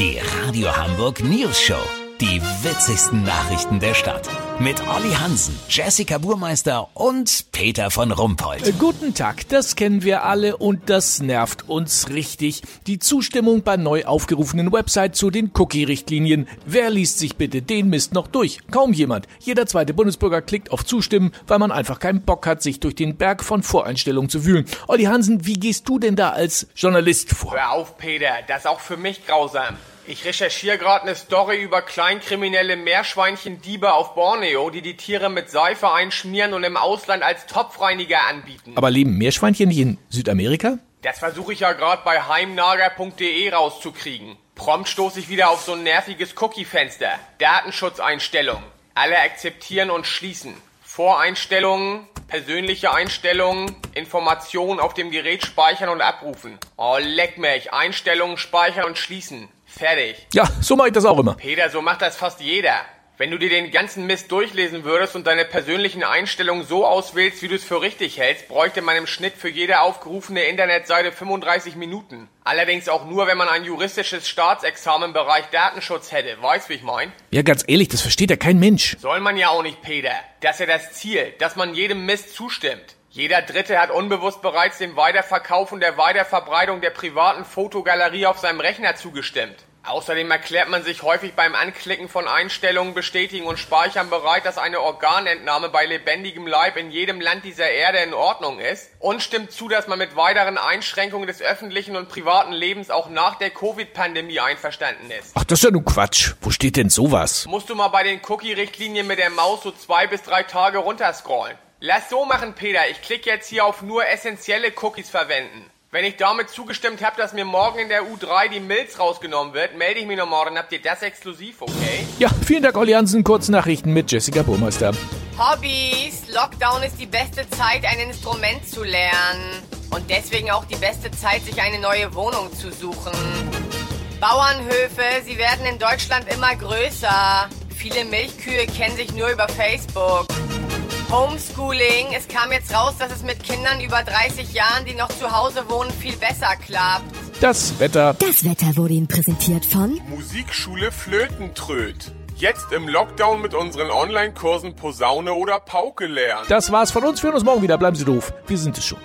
Die Radio Hamburg News Show. Die witzigsten Nachrichten der Stadt. Mit Olli Hansen, Jessica Burmeister und Peter von Rumpold. Äh, Guten Tag, das kennen wir alle und das nervt uns richtig. Die Zustimmung bei neu aufgerufenen Website zu den Cookie-Richtlinien. Wer liest sich bitte den Mist noch durch? Kaum jemand. Jeder zweite Bundesbürger klickt auf Zustimmen, weil man einfach keinen Bock hat, sich durch den Berg von Voreinstellungen zu wühlen. Olli Hansen, wie gehst du denn da als Journalist vor? Hör auf, Peter, das ist auch für mich grausam. Ich recherchiere gerade eine Story über kleinkriminelle Meerschweinchendiebe auf Borneo, die die Tiere mit Seife einschmieren und im Ausland als Topfreiniger anbieten. Aber leben Meerschweinchen nicht in Südamerika? Das versuche ich ja gerade bei heimnager.de rauszukriegen. Prompt stoße ich wieder auf so ein nerviges Cookie-Fenster. Datenschutzeinstellungen. Alle akzeptieren und schließen. Voreinstellungen, persönliche Einstellungen, Informationen auf dem Gerät speichern und abrufen. Oh, leck mich. Einstellungen speichern und schließen. Fertig. Ja, so mache ich das auch immer. Peter, so macht das fast jeder. Wenn du dir den ganzen Mist durchlesen würdest und deine persönlichen Einstellungen so auswählst, wie du es für richtig hältst, bräuchte man im Schnitt für jede aufgerufene Internetseite 35 Minuten. Allerdings auch nur, wenn man ein juristisches Staatsexamen im Bereich Datenschutz hätte. Weißt, wie ich mein? Ja, ganz ehrlich, das versteht ja kein Mensch. Soll man ja auch nicht, Peter. Das ist ja das Ziel, dass man jedem Mist zustimmt. Jeder Dritte hat unbewusst bereits dem Weiterverkauf und der Weiterverbreitung der privaten Fotogalerie auf seinem Rechner zugestimmt. Außerdem erklärt man sich häufig beim Anklicken von Einstellungen, Bestätigen und Speichern bereit, dass eine Organentnahme bei lebendigem Leib in jedem Land dieser Erde in Ordnung ist und stimmt zu, dass man mit weiteren Einschränkungen des öffentlichen und privaten Lebens auch nach der Covid-Pandemie einverstanden ist. Ach, das ist ja nun Quatsch. Wo steht denn sowas? Musst du mal bei den Cookie-Richtlinien mit der Maus so zwei bis drei Tage runterscrollen. Lass so machen, Peter. Ich klicke jetzt hier auf nur essentielle Cookies verwenden. Wenn ich damit zugestimmt habe, dass mir morgen in der U3 die Milz rausgenommen wird, melde ich mich noch morgen. Habt ihr das exklusiv, okay? Ja, vielen Dank, Olli Hansen. Kurznachrichten mit Jessica Burmeister. Hobbys. Lockdown ist die beste Zeit, ein Instrument zu lernen. Und deswegen auch die beste Zeit, sich eine neue Wohnung zu suchen. Bauernhöfe, sie werden in Deutschland immer größer. Viele Milchkühe kennen sich nur über Facebook. Homeschooling, es kam jetzt raus, dass es mit Kindern über 30 Jahren, die noch zu Hause wohnen, viel besser klappt. Das Wetter. Das Wetter wurde Ihnen präsentiert von Musikschule Flötentröd. Jetzt im Lockdown mit unseren Online-Kursen Posaune oder Pauke lernen. Das war's von uns. Wir hören uns morgen wieder. Bleiben Sie doof. Wir sind es schon.